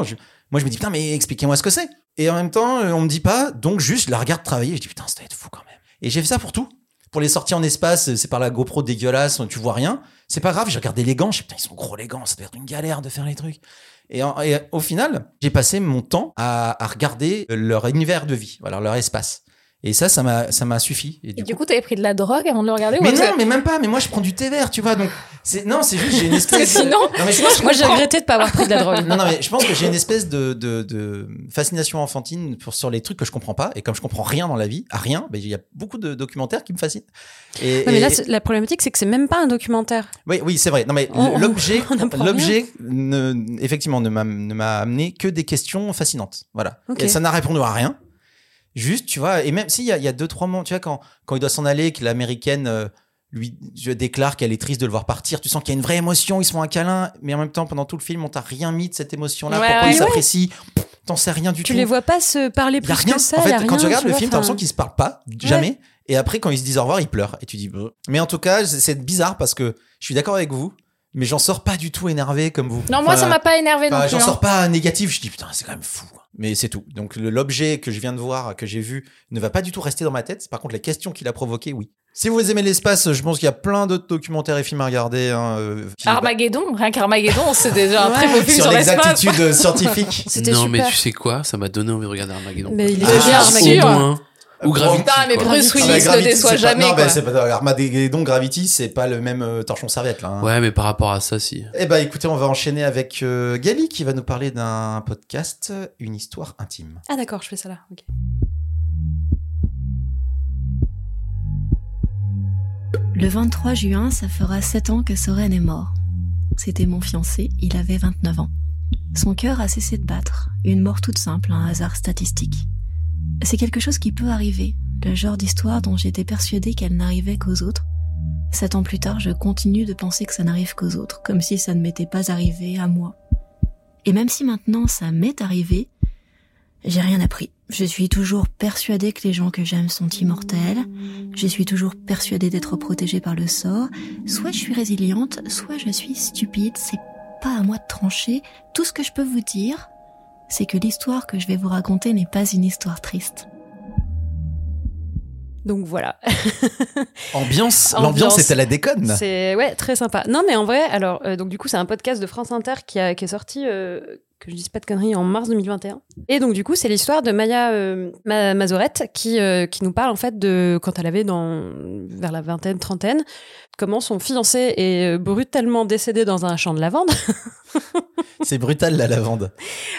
moi, je me dis, putain, mais expliquez-moi ce que c'est. Et en même temps, euh, on me dit pas, donc juste, la regarde travailler. Je dis, putain, ça doit être fou quand même. Et j'ai fait ça pour tout. Pour les sorties en espace, c'est par la GoPro dégueulasse, tu vois rien. C'est pas grave, j'ai regardé les gants, je dis, putain, ils sont gros les gants, ça doit être une galère de faire les trucs. Et, au final, j'ai passé mon temps à, regarder leur univers de vie, leur espace. Et ça, ça m'a, ça m'a suffi. Et Et du coup, coup, t'avais pris de la drogue avant de le regarder ou mais parce non, mais même pas. Mais moi, je prends du thé vert, tu vois. Donc, c'est non, c'est juste j'ai une espèce. Que de- sinon- non, mais je sinon, pense- Moi, j'ai regretté de pas avoir pris de la drogue. non, non, mais je pense que j'ai une espèce de, de, de fascination enfantine pour, sur les trucs que je comprends pas. Et comme je comprends rien dans la vie, à rien, ben, il y a beaucoup de documentaires qui me fascinent. Et, mais et- là, la problématique, c'est que c'est même pas un documentaire. oui, oui, c'est vrai. Non, mais On- l'objet, on l'objet, ne, effectivement, ne m'a, ne m'a amené que des questions fascinantes. Voilà. Ok. Et ça n'a répondu à rien. Juste, tu vois, et même s'il y a, y a deux, trois moments, tu vois, quand, quand il doit s'en aller, que l'américaine euh, lui je déclare qu'elle est triste de le voir partir, tu sens qu'il y a une vraie émotion, ils se font un câlin, mais en même temps, pendant tout le film, on t'a rien mis de cette émotion-là. Ouais, Pourquoi ouais, ils ouais. s'apprécient T'en sais rien du Tu tout. les vois pas se parler Il y a plus rien. que ça. en y fait, quand tu regardes le vois, film, t'as l'impression qu'ils se parlent pas, jamais. Et après, quand ils se disent au revoir, ils pleurent. Et tu dis, Bleh. mais en tout cas, c'est bizarre parce que je suis d'accord avec vous, mais j'en sors pas du tout énervé comme vous. Non, moi, Enfin, ça m'a pas énervé non enfin, plus. J'en hein. sors pas négatif. Je dis putain, c'est quand même fou. Mais c'est tout. Donc l'objet que je viens de voir, que j'ai vu, ne va pas du tout rester dans ma tête. Par contre, les questions qu'il a provoquées, oui. Si vous aimez l'espace, je pense qu'il y a plein d'autres documentaires et films à regarder. hein, euh, Armageddon, rien qu'Armageddon, c'est déjà un très beau film sur sur l'exactitude euh, scientifique. Non, mais tu sais quoi? Ça m'a donné envie de regarder Armageddon. Mais il est Ah, bien, Armageddon. sûr. Au moins. Ou Gravity. Putain, mais. Bruce Willis ne Gravity, déçoit c'est pas- jamais. Non, quoi. bah, c'est pas Armageddon, Gravity, c'est pas le même euh, torchon serviette là. hein. Ouais, mais par rapport à ça, si. Eh ben, écoutez, on va enchaîner avec euh, Gali qui va nous parler d'un podcast, euh, une histoire intime. Ah, d'accord, je fais ça là. ok. Le 23 juin, ça fera 7 ans que Soren est mort. C'était mon fiancé, il avait 29 ans. Son cœur a cessé de battre, une mort toute simple, un hasard statistique. C'est quelque chose qui peut arriver, le genre d'histoire dont j'étais persuadée qu'elle n'arrivait qu'aux autres. Sept ans plus tard, je continue de penser que ça n'arrive qu'aux autres, comme si ça ne m'était pas arrivé à moi. Et même si maintenant ça m'est arrivé, j'ai rien appris. Je suis toujours persuadée que les gens que j'aime sont immortels. Je suis toujours persuadée d'être protégée par le sort. Soit je suis résiliente, soit je suis stupide. C'est pas à moi de trancher. Tout ce que je peux vous dire, c'est que l'histoire que je vais vous raconter n'est pas une histoire triste. Donc voilà. Ambiance, Ambiance. l'ambiance est à la déconne. C'est ouais, très sympa. Non, mais en vrai, alors euh, donc du coup, c'est un podcast de France Inter qui, a, qui est sorti, euh, que je dise pas de conneries, en mars 2021. Et donc du coup, c'est l'histoire de Maya euh, Ma- Mazorette qui euh, qui nous parle en fait de quand elle avait dans vers la vingtaine, trentaine, comment son fiancé est euh, brutalement décédé dans un champ de lavande. C'est brutal la lavande.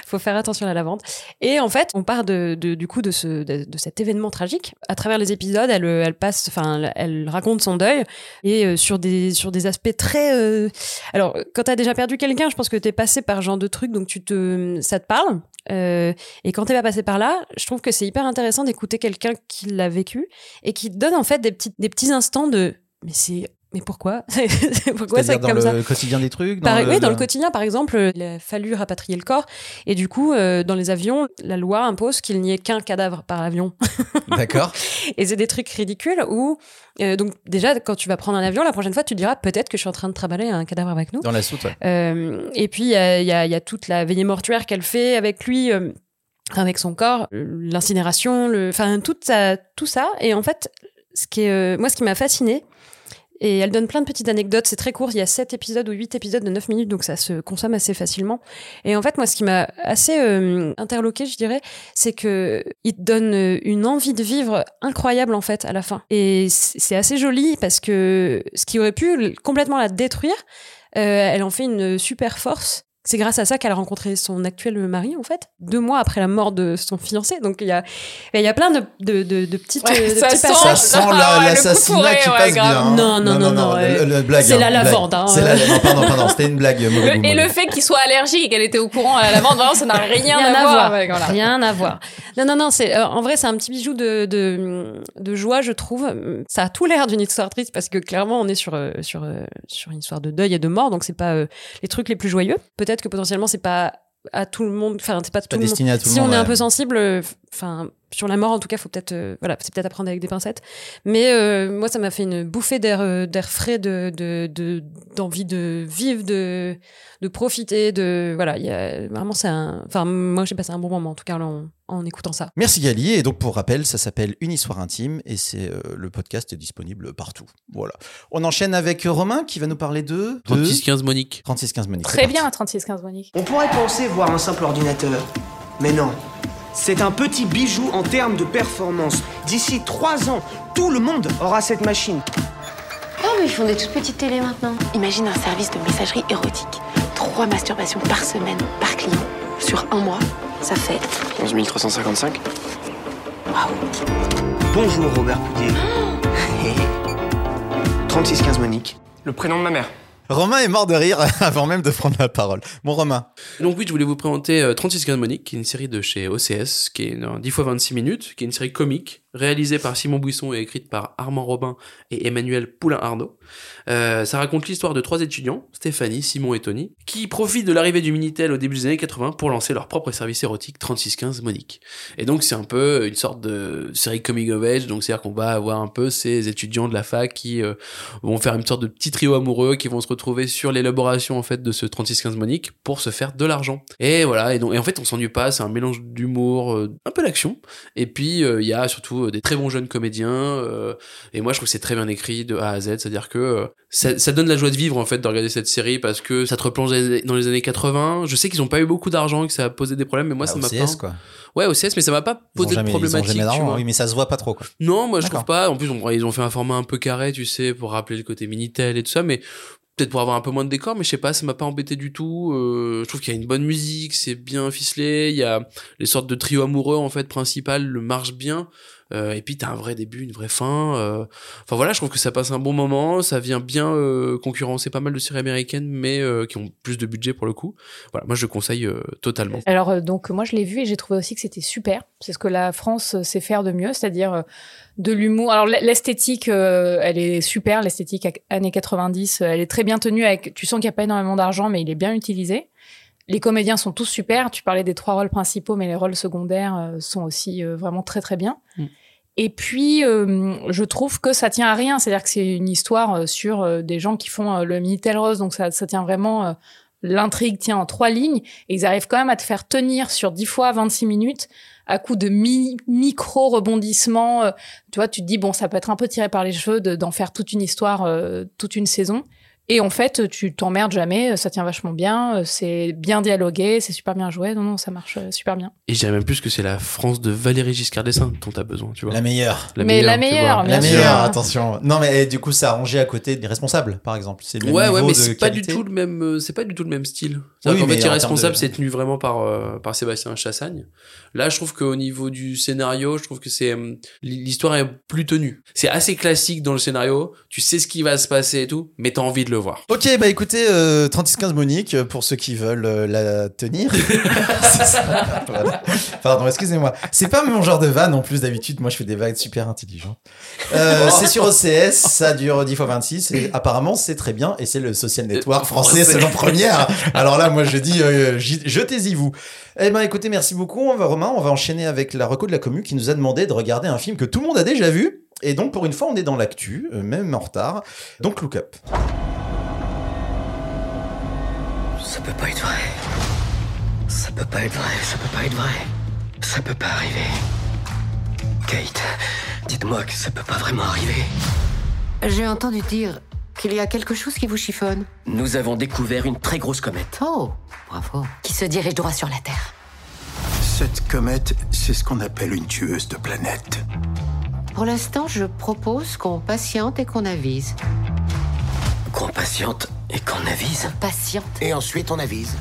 faut faire attention à la lavande. Et en fait, on part de, de- du coup de, ce, de, de cet événement tragique. À travers les épisodes, elle, euh, elle passe, enfin, elle, raconte son deuil et euh, sur des sur des aspects très. euh, Alors, quand t'as déjà perdu quelqu'un, je pense que t'es passé par ce genre de truc, donc tu te, ça te parle. Euh, et quand t'es pas passé par là, je trouve que c'est hyper intéressant d'écouter quelqu'un qui l'a vécu et qui te donne en fait des petits des petits instants de. Mais c'est. Mais pourquoi? Pourquoi c'est comme le ça quotidien des trucs. par- oui, dans le quotidien, par exemple, euh, il a fallu rapatrier le corps. Et du coup, euh, dans les avions, la loi impose qu'il n'y ait qu'un cadavre par avion. D'accord. Et c'est des trucs ridicules où, euh, donc déjà, quand tu vas prendre un avion, la prochaine fois, tu diras peut-être que je suis en train de travailler un cadavre avec nous. Dans la soute, ouais. Euh, et puis, il y a, y y toute la veillée mortuaire qu'elle fait avec lui. avec son corps, l'incinération, le, enfin tout ça, tout ça. Et en fait, ce qui est, euh, moi, ce qui m'a fasciné, et elle donne plein de petites anecdotes. C'est très court. Il y a 7 épisodes ou 8 épisodes de 9 minutes, donc ça se consomme assez facilement. Et en fait, moi, ce qui m'a assez euh, interloqué, je dirais, c'est que il te donne euh, une envie de vivre incroyable, en fait, à la fin. Et c'est assez joli parce que ce qui aurait pu complètement la détruire, euh, elle en fait une super force. C'est grâce à ça qu'elle a rencontré son actuel mari, en fait, deux mois après la mort de son fiancé. Donc, il y a, il y a plein de, de, de, de petites, Ouais, euh, de ça petits sent- Ça sent Ah, la- le l'assassinat qui ouais, passe grave. bien. hein. Non, non, non, non, le- ouais. le- le blague, C'est hein, la lavande, hein. C'est la non, pardon, pardon, c'était une blague. mauvais Le- goût, et le fait qu'il soit allergique et qu'elle était au courant à la vente, vraiment, ça n'a rien, à, voir. avec- voilà. Rien à voir. Non, non, non. C'est euh, en vrai, c'est un petit bijou de, de de joie, je trouve. Ça a tout l'air d'une histoire triste parce que clairement, on est sur euh, sur sur une histoire de deuil et de mort, donc c'est pas euh, les trucs les plus joyeux. Peut-être que potentiellement, c'est pas à tout le monde. Enfin, c'est pas tout pas le monde. destiné à tout le si monde, on est un peu sensible, euh, enfin. sur la mort, en tout cas, faut peut-être, euh, voilà, c'est peut-être à prendre avec des pincettes. Mais euh, moi, ça m'a fait une bouffée d'air, euh, d'air frais, de, de, de- d'envie de vivre, de, de profiter, de, voilà, il y a vraiment c'est un, enfin, moi, j'ai passé un bon moment, en tout cas, en, en écoutant ça. Merci Gali. Et donc, pour rappel, ça s'appelle Une histoire intime et c'est euh, le podcast est disponible partout. Voilà. On enchaîne avec Romain qui va nous parler de. 3615 Monique. 3615 Monique. Très bien à 36-15 Monique. On pourrait penser voir un simple ordinateur. Mais non. C'est un petit bijou en termes de performance. D'ici trois ans, tout le monde aura cette machine. Oh, mais ils font des toutes petites télés maintenant. Imagine un service de messagerie érotique. Trois masturbations par semaine, par client. Sur un mois, ça fait 11 355. Bonjour Robert Poudier. 3615 Monique. Le prénom de ma mère. Romain est mort de rire avant même de prendre la parole. Bon, Romain. Donc oui, je voulais vous présenter euh, 3615 Monique, qui est une série de chez OCS, qui est un 10 x 26 minutes, qui est une série comique, réalisée par Simon Buisson et écrite par Armand Robin et Emmanuel Poulain-Arnaud. Euh, ça raconte l'histoire de trois étudiants, Stéphanie, Simon et Tony, qui profitent de l'arrivée du Minitel au début des années 80 pour lancer leur propre service érotique 3615 Monique. Et donc c'est un peu une sorte de série coming of age, donc c'est-à-dire qu'on va avoir un peu ces étudiants de la fac qui euh, vont faire une sorte de petit trio amoureux qui vont se retrouver sur l'élaboration en fait de ce 3615 Monique pour se faire de l'argent. Et voilà, et donc et en fait on s'ennuie pas, c'est un mélange d'humour, euh, un peu d'action, et puis il y a surtout euh, des très bons jeunes comédiens, euh, et moi je trouve que c'est très bien écrit de A à Z, c'est-à-dire que euh, ça, ça donne la joie de vivre en fait de regarder cette série parce que ça te replonge dans les- années 80. Je sais qu'ils ont pas eu beaucoup d'argent, que ça a posé des problèmes, mais moi Ah, ça m'a pas. quoi. Ouais, OCS, mais ça m'a pas posé jamais, de problématique. oui, mais ça se voit pas trop, quoi. Non, moi je trouve pas. En plus, on- ils ont fait un format un peu carré, tu sais, pour rappeler le côté Minitel et tout ça, mais peut-être pour avoir un peu moins de décor, mais je sais pas, ça m'a pas embêté du tout. Euh, je trouve qu'il y a une bonne musique, c'est bien ficelé, il y a les sortes de trio amoureux en fait principal, le marche bien. Euh, et puis t'as un vrai début, une vraie fin. euh. Enfin voilà, je trouve que ça passe un bon moment, ça vient bien euh, concurrencer pas mal de séries américaines, mais qui ont plus de budget pour le coup. Voilà, moi je le conseille totalement. Alors donc moi je l'ai vu et j'ai trouvé aussi que c'était super. C'est ce que la France sait faire de mieux, c'est-à-dire de l'humour. Alors l'esthétique, elle est super. L'esthétique années 90, euh, elle est très bien tenue. Avec, tu sens qu'il n'y a pas énormément d'argent, mais il est bien utilisé. Les comédiens sont tous super. Tu parlais des trois rôles principaux, mais les rôles secondaires sont aussi vraiment très très bien. Mm. Et puis, euh, je trouve que ça tient à rien. C'est-à-dire que c'est une histoire euh, sur euh, des gens qui font euh, le Minitel Rose, donc ça, tient vraiment. L'intrigue tient en trois lignes et ils arrivent quand même à te faire tenir sur 10 fois 26 minutes à coup de mi- micro rebondissements. tu vois, tu te dis bon, ça peut être un peu tiré par les cheveux de- d'en faire toute une histoire, toute une saison. Et en fait, tu t'emmerdes jamais, ça tient vachement bien, euh, c'est bien dialogué, c'est super bien joué. Non, non, ça marche euh, super bien. Et je dirais même plus que c'est la France de Valérie Giscard d'Estaing dont t'as besoin, tu vois. La meilleure. Mais la meilleure, bien La sûr. meilleure, attention. Non, mais du coup, ça a rangé à côté des responsables, par exemple. C'est le même Ouais, ouais, mais c'est pas du tout le même, euh, c'est pas du tout le même style. Oui, fait, en termes Irresponsable, de- c'est tenu vraiment par, euh, par Sébastien Chassagne. Là, je trouve qu'au niveau du scénario, je trouve que c'est, euh, l'histoire est plus tenue. C'est assez classique dans le scénario. Tu sais ce qui va se passer et tout, mais t'as envie de le voir. Ok, bah écoutez, euh, 3615 Monique, euh, pour ceux qui veulent euh, la tenir. C'est ça, voilà. Pardon, excusez-moi. C'est pas mon genre de vanne en plus d'habitude. Moi, je fais des vagues super intelligentes. Euh, c'est sur OCS, ça dure 10 fois 26 et apparemment, c'est très bien et c'est le social network français selon première. Alors là, moi, je dis, euh, jetez-y vous. Eh ben, écoutez, merci beaucoup. On va, Romain, on va enchaîner avec la reco de la commu qui nous a demandé de regarder un film que tout le monde a déjà vu. Et donc, pour une fois, on est dans l'actu, même en retard. Donc, Look Up. Ça peut pas être vrai. Ça peut pas être vrai, ça peut pas être vrai. Ça peut pas arriver. Kate, dites-moi que ça peut pas vraiment arriver. J'ai entendu dire qu'il y a quelque chose qui vous chiffonne. Nous avons découvert une très grosse comète. Oh, bravo. Qui se dirige droit sur la Terre. Cette comète, c'est ce qu'on appelle une tueuse de planètes. Pour l'instant, je propose qu'on patiente et qu'on avise. Qu'on patiente et qu'on avise. Patiente. Et ensuite, on avise.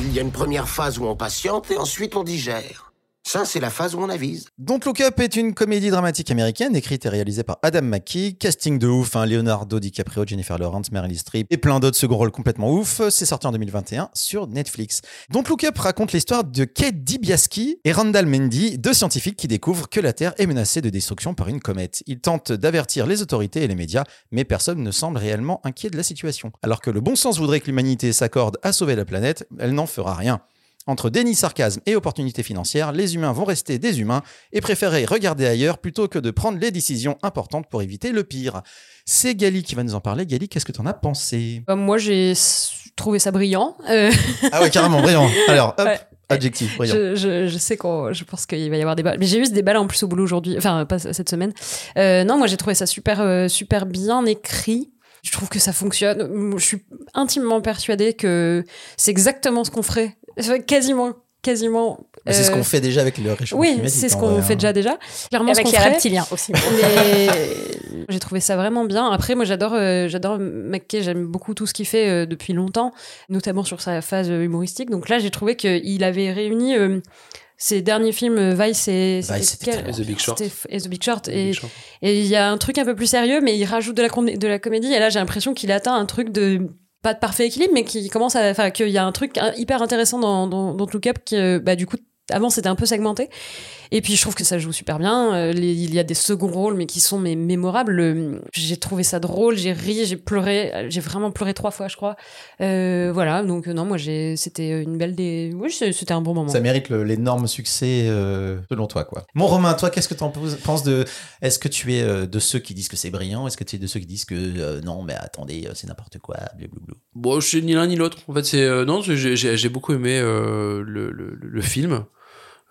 Il y a une première phase où on patiente et ensuite on digère. Ça, c'est la phase où on avise. Don't Look Up est une comédie dramatique américaine écrite et réalisée par Adam McKee. Casting de ouf, hein, Leonardo DiCaprio, Jennifer Lawrence, Meryl Streep et plein d'autres second rôles complètement ouf. C'est sorti en 2021 sur Netflix. Don't Look Up raconte l'histoire de Kate DiBiase et Randall Mendy, deux scientifiques qui découvrent que la Terre est menacée de destruction par une comète. Ils tentent d'avertir les autorités et les médias, mais personne ne semble réellement inquiet de la situation. Alors que le bon sens voudrait que l'humanité s'accorde à sauver la planète, elle n'en fera rien. Entre déni, sarcasme et opportunités financières, les humains vont rester des humains et préférer regarder ailleurs plutôt que de prendre les décisions importantes pour éviter le pire. C'est Gali qui va nous en parler. Gali, qu'est-ce que t'en as pensé? Euh, moi, j'ai trouvé ça brillant. Euh, Ah ouais, carrément, brillant. Alors, hop, Ouais. adjectif, brillant. Je, je, je sais qu'on, je pense qu'il va y avoir des balles. Mais j'ai eu des balles en plus au boulot aujourd'hui, enfin pas cette semaine. Euh, non, moi j'ai trouvé ça super, euh, super bien écrit. Je trouve que ça fonctionne. Je suis intimement persuadée que c'est exactement ce qu'on ferait, quasiment, quasiment. C'est ce euh, qu'on fait déjà avec le réchauffement Oui, climatique. c'est ce en qu'on fait hein. déjà déjà. Clairement, Avec ce les ferait. reptiliens aussi. Mais j'ai trouvé ça vraiment bien. Après, moi, j'adore, euh, j'adore McKay. J'aime beaucoup tout ce qu'il fait euh, depuis longtemps, notamment sur sa phase euh, humoristique. Donc là, j'ai trouvé qu'il avait réuni euh, ses derniers films, euh, Vice et Vice, c'était quel- très Et The Big Short. et The Big Short. The Et il y a un truc un peu plus sérieux, mais il rajoute de la, com- de la comédie. Et là, j'ai l'impression qu'il atteint un truc de pas de parfait équilibre, mais qui commence à, enfin, qu'il y a un truc hyper intéressant dans, dans, dans Look Up bah, du coup, avant c'était un peu segmenté. Et puis je trouve que ça joue super bien. Euh, les- il y a des seconds rôles, mais qui sont mais, mémorables. Le- J'ai trouvé ça drôle, j'ai ri, j'ai pleuré. J'ai vraiment pleuré trois fois, je crois. Euh, voilà, donc euh, non, moi j'ai, c'était une belle des. Oui, c'était un bon moment. Ça mérite l'énorme succès euh, selon toi, quoi. Mon Romain, toi, qu'est-ce que tu en penses de Est-ce que tu es euh, de ceux qui disent que c'est brillant? Est-ce que tu es de ceux qui disent que euh, non, mais attendez, euh, c'est n'importe quoi blablabla? Bon, je suis ni l'un ni l'autre. En fait, c'est euh, non, j'ai beaucoup aimé euh, le, le, le film.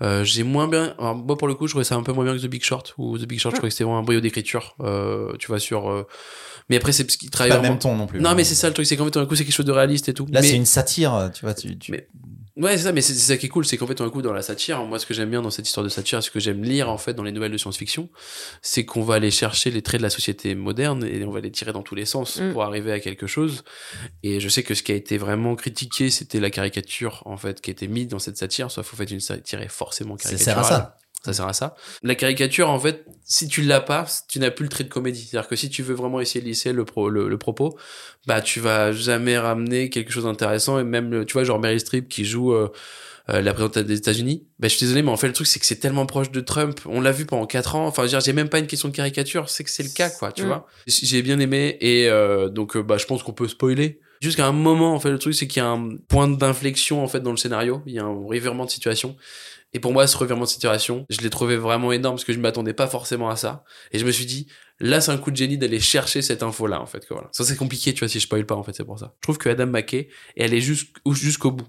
Euh, j'ai moins bien. Alors, moi, pour le coup, je trouvais ça un peu moins bien que The Big Short. Ou The Big Short, je trouvais que c'était vraiment un brio d'écriture. Euh, tu vois sur. euh, Mais après, c'est parce qu'il travaille Pas le vraiment- même ton non plus. Non, mais c'est ça le truc, c'est qu'en fait, d'un coup, c'est quelque chose de réaliste et tout. Là, mais... c'est une satire, tu vois. Tu, tu- Mais- Ouais, c'est ça, mais c'est c'est ça qui est cool, c'est qu'en fait, d'un coup, dans la satire, moi, ce que j'aime bien dans cette histoire de satire, ce que j'aime lire, en fait, dans les nouvelles de science-fiction, c'est qu'on va aller chercher les traits de la société moderne et on va les tirer dans tous les sens Mm. pour arriver à quelque chose. Et je sais que ce qui a été vraiment critiqué, c'était la caricature, en fait, qui a été mise dans cette satire, sauf qu'en fait, une satire est forcément Ça caricaturale. sert à ça. Ça sert à ça. La caricature, en fait, si tu l'as pas, tu n'as plus le trait de comédie. C'est-à-dire que si tu veux vraiment essayer de lisser le, pro, le, le propos, bah, tu vas jamais ramener quelque chose d'intéressant. Et même, tu vois, genre Meryl Streep qui joue euh, euh, la présidente des États-Unis. Bah, je suis désolé, mais en fait, le truc, c'est que c'est tellement proche de Trump. On l'a vu pendant quatre ans. Enfin, je veux dire, j'ai même pas une question de caricature. C'est que c'est le cas, quoi, tu Mm. vois. J'ai bien aimé. Et euh, donc, bah, je pense qu'on peut spoiler. Jusqu'à un moment, en fait, le truc, c'est qu'il y a un point d'inflexion, en fait, dans le scénario. Il y a un revirement de situation. Et pour moi, ce revirement de situation, je l'ai trouvé vraiment énorme parce que je m'attendais pas forcément à ça. Et je me suis dit, là, c'est un coup de génie d'aller chercher cette info-là, en fait. Que voilà. Ça, c'est compliqué, tu vois, si je spoil pas, en fait, c'est pour ça. Je trouve que Adam McKay est allé jusqu'au bout.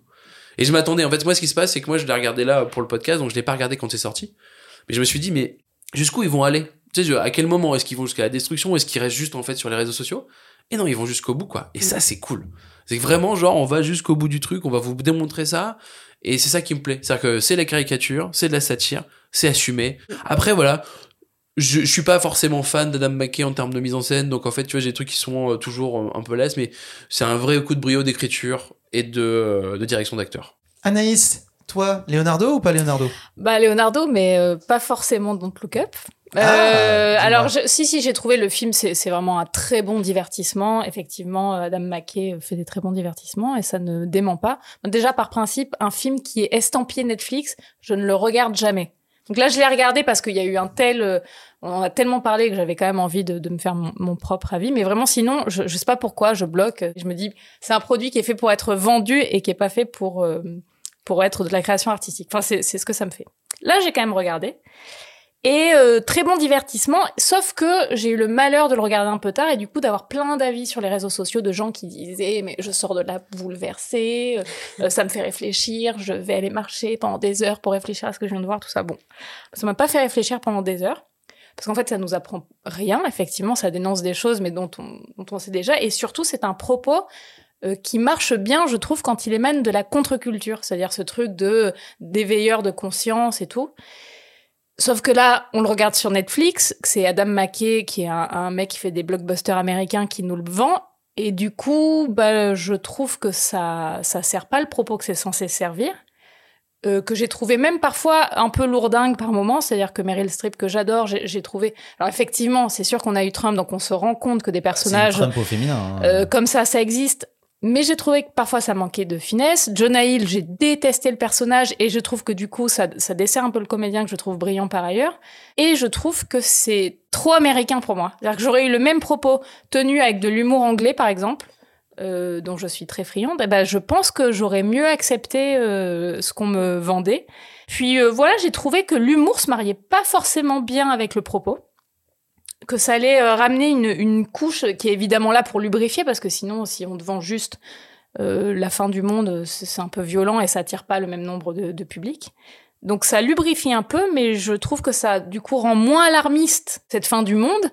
Et je m'attendais, en fait, moi, ce qui se passe, c'est que moi, je l'ai regardé là pour le podcast, donc je l'ai pas regardé quand c'est sorti. Mais je me suis dit, mais jusqu'où ils vont aller? Tu sais, à quel moment est-ce qu'ils vont jusqu'à la destruction? Est-ce qu'ils restent juste en fait sur les réseaux sociaux? Et non, ils vont jusqu'au bout, quoi. Et ça, c'est cool. C'est vraiment, genre, on va jusqu'au bout du truc, on va vous démontrer ça. Et c'est ça qui me plaît. C'est-à-dire que c'est la caricature, c'est de la satire, c'est assumé. Après, voilà. Je, je suis pas forcément fan d'Adam McKay en termes de mise en scène, donc en fait, tu vois, j'ai des trucs qui sont euh, toujours euh, un peu laisses, mais c'est un vrai coup de brio d'écriture et de, euh, de direction d'acteur. Anaïs, toi, Leonardo ou pas Leonardo? Bah Leonardo, mais euh, pas forcément Don't Look Up. Ah, Euh, alors je- si si j'ai trouvé le film c'est c'est vraiment un très bon divertissement. Effectivement Adam McKay fait des très bons divertissements et ça ne dément pas. Déjà par principe un film qui est estampillé Netflix je ne le regarde jamais. Donc là je l'ai regardé parce qu'il y a eu un tel euh, on en a tellement parlé que j'avais quand même envie de, de me faire mon, mon propre avis. Mais vraiment sinon je, je sais pas pourquoi je bloque. Je me dis c'est un produit qui est fait pour être vendu et qui est pas fait pour euh, pour être de la création artistique enfin c'est c'est ce que ça me fait là j'ai quand même regardé et euh, très bon divertissement, sauf que j'ai eu le malheur de le regarder un peu tard et du coup d'avoir plein d'avis sur les réseaux sociaux de gens qui disaient mais je sors de là bouleversée, euh, ça me fait réfléchir, je vais aller marcher pendant des heures pour réfléchir à ce que je viens de voir, tout ça. Bon, ça m'a pas fait réfléchir pendant des heures parce qu'en fait ça nous apprend rien. Effectivement, ça dénonce des choses mais dont on, dont on sait déjà et surtout c'est un propos euh, qui marche bien, je trouve, quand il émane de la contre-culture, c'est-à-dire ce truc de d'éveilleur de conscience et tout. Sauf que là, on le regarde sur Netflix, c'est Adam McKay, qui est un, un mec qui fait des blockbusters américains, qui nous le vend. Et du coup, bah, je trouve que ça, ça sert pas le propos que c'est censé servir. Euh, que j'ai trouvé même parfois un peu lourdingue par moments, c'est-à-dire que Meryl Streep que j'adore, j'ai j'ai trouvé. Alors effectivement, c'est sûr qu'on a eu Trump, donc on se rend compte que des personnages Trump au féminin. hein. euh, comme ça, ça existe. Mais j'ai trouvé que parfois ça manquait de finesse. Jonah Hill, j'ai détesté le personnage et je trouve que du coup ça, ça dessert un peu le comédien que je trouve brillant par ailleurs. Et je trouve que c'est trop américain pour moi. C'est-à-dire que j'aurais eu le même propos tenu avec de l'humour anglais par exemple, euh, dont je suis très friande. Et ben je pense que j'aurais mieux accepté euh, ce qu'on me vendait. Puis euh, voilà, j'ai trouvé que l'humour se mariait pas forcément bien avec le propos que ça allait euh, ramener une, une couche qui est évidemment là pour lubrifier, parce que sinon, si on te vend juste euh, la fin du monde, c'est un peu violent et ça attire pas le même nombre de, de public. Donc ça lubrifie un peu, mais je trouve que ça, du coup, rend moins alarmiste cette fin du monde.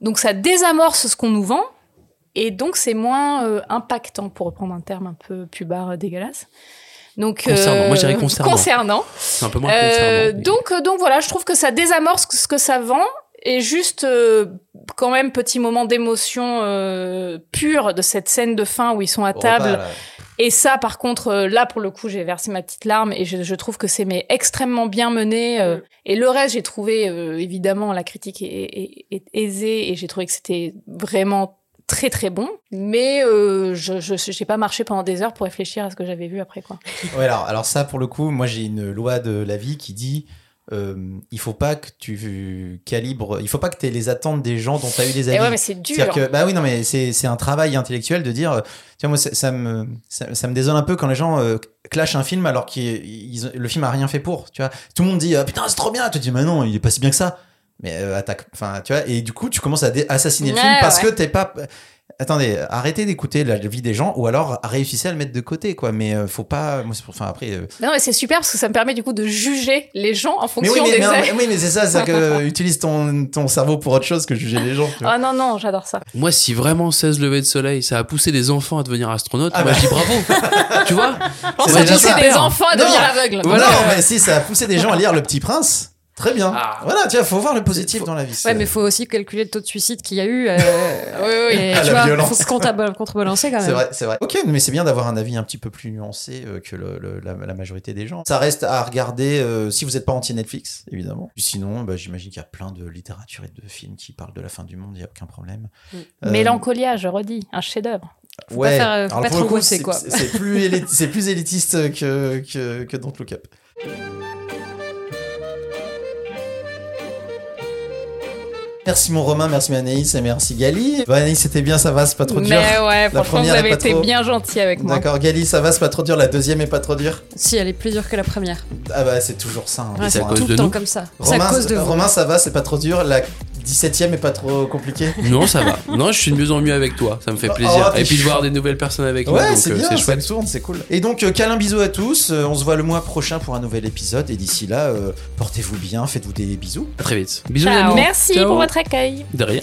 Donc ça désamorce ce qu'on nous vend, et donc c'est moins euh, impactant, pour reprendre un terme un peu pubard dégueulasse. Donc, Concernant. Moi, je dirais concernant. concernant. C'est un peu moins concernant. donc, donc voilà, je trouve que ça désamorce ce que ça vend et juste euh, quand même petit moment d'émotion euh, pure de cette scène de fin où ils sont à Au table. repas. Et ça, par contre, euh, là pour le coup, j'ai versé ma petite larme et je, je trouve que c'est mais extrêmement bien mené. euh, Et le reste, j'ai trouvé euh, évidemment la critique est, est- est aisée et j'ai trouvé que c'était vraiment très très bon. Mais euh, je je j'ai pas marché pendant des heures pour réfléchir à ce que j'avais vu après quoi. Ouais, alors, alors ça, pour le coup, moi j'ai une loi de la vie qui dit euh, il faut pas que tu calibres, il faut pas que tu aies les attentes des gens dont tu as eu des Et avis. ouais, mais c'est dur. C'est-à-dire que, bah oui, non, mais c'est un travail intellectuel de dire, euh, tiens, moi, ça, ça me, ça, ça me désole un peu quand les gens euh, clashent un film alors que le film a rien fait pour, tu vois. Tout le monde dit, ah, putain, c'est trop bien. Tu te dis, mais non, il est pas si bien que ça. Mais euh, attaque, enfin, tu vois, et du coup, tu commences à assassiner le film parce ouais. que t'es pas. Attendez, arrêtez d'écouter la vie des gens ou alors réussissez à le mettre de côté, quoi. Mais euh, faut pas. Moi, c'est pour- enfin, après. euh, Non, mais c'est super parce que ça me permet du coup de juger les gens en mais fonction oui, mais, des mais- oui, mais c'est ça, c'est que utilise ton, ton cerveau pour autre chose que juger les gens. Ah non, non, j'adore ça. Moi, si vraiment 16 levées de soleil, ça a poussé des enfants à devenir astronautes, Ah moi bah. je dis bravo. tu vois pense C'est que déjà pousser ça. des enfants à Non. devenir aveugles. Voilà, Voilà. mais si ça a poussé des gens à lire Le Petit Prince, très bien. Voilà, tu vois, faut voir le positif dans la vie. Ouais, mais faut aussi calculer le taux de suicide qu'il y a eu. euh, oui, et Ah, tu la vois, violence. faut se contreba- contrebalancer quand même. C'est vrai, c'est vrai. Ok, mais c'est bien d'avoir un avis un petit peu plus nuancé euh, que le- le- la, la majorité des gens. Ça reste à regarder euh, si vous n'êtes pas anti-Netflix, évidemment. Puis sinon, bah, j'imagine qu'il y a plein de littérature et de films qui parlent de la fin du monde, il n'y a aucun problème. Euh, Mélancolia, je redis, un chef-d'œuvre. Faut pas faire, euh, faut alors pas pour trop le coup, quoi. Plus, c'est plus élitiste que, que, que Don't Look Up. Merci mon Romain, merci Anaïs et merci Gali. Bon, Anaïs, c'était bien, ça va, c'est pas trop dur. Mais ouais, La franchement, vous première est avez été trop- bien gentil avec moi. D'accord, Gali, ça va, c'est pas trop dur. La deuxième est pas trop dure. Si, elle est plus dure que la première. Ah bah c'est toujours ça. hein. Ouais, c'est tout le temps comme ça. C'est à Romain, cause de vous. Romain, ça va, c'est pas trop dur. La 17ème est pas trop compliqué Non, ça va. Non, je suis de mieux en mieux avec toi. Ça me fait plaisir. Oh, Et puis de voir des nouvelles personnes avec Ouais, moi. c'est euh, bien, c'est ça chouette. tourne, c'est cool. Et donc, euh, câlin bisous à tous. Euh, on se voit le mois prochain pour un nouvel épisode. Et d'ici là, euh, portez-vous bien, faites-vous des bisous. À très vite. Bisous les amis. Merci Ciao. pour votre accueil. De rien.